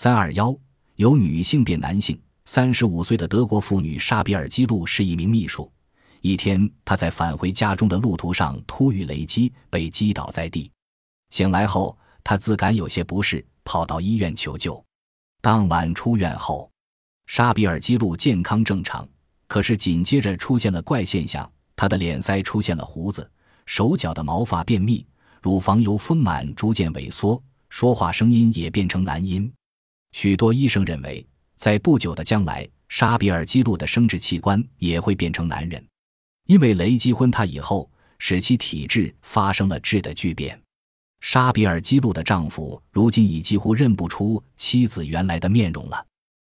三二幺，由女性变男性。三十五岁的德国妇女沙比尔基路是一名秘书。一天，她在返回家中的路途上突遇雷击，被击倒在地。醒来后，她自感有些不适，跑到医院求救。当晚出院后，沙比尔基路健康正常，可是紧接着出现了怪现象：她的脸腮出现了胡子，手脚的毛发变密，乳房由丰满逐渐萎缩，说话声音也变成男音。许多医生认为。在不久的将来，沙比尔基路的生殖器官也会变成男人，因为雷击昏他以后，使其体质发生了质的巨变。沙比尔基路的丈夫如今已几乎认不出妻子原来的面容了。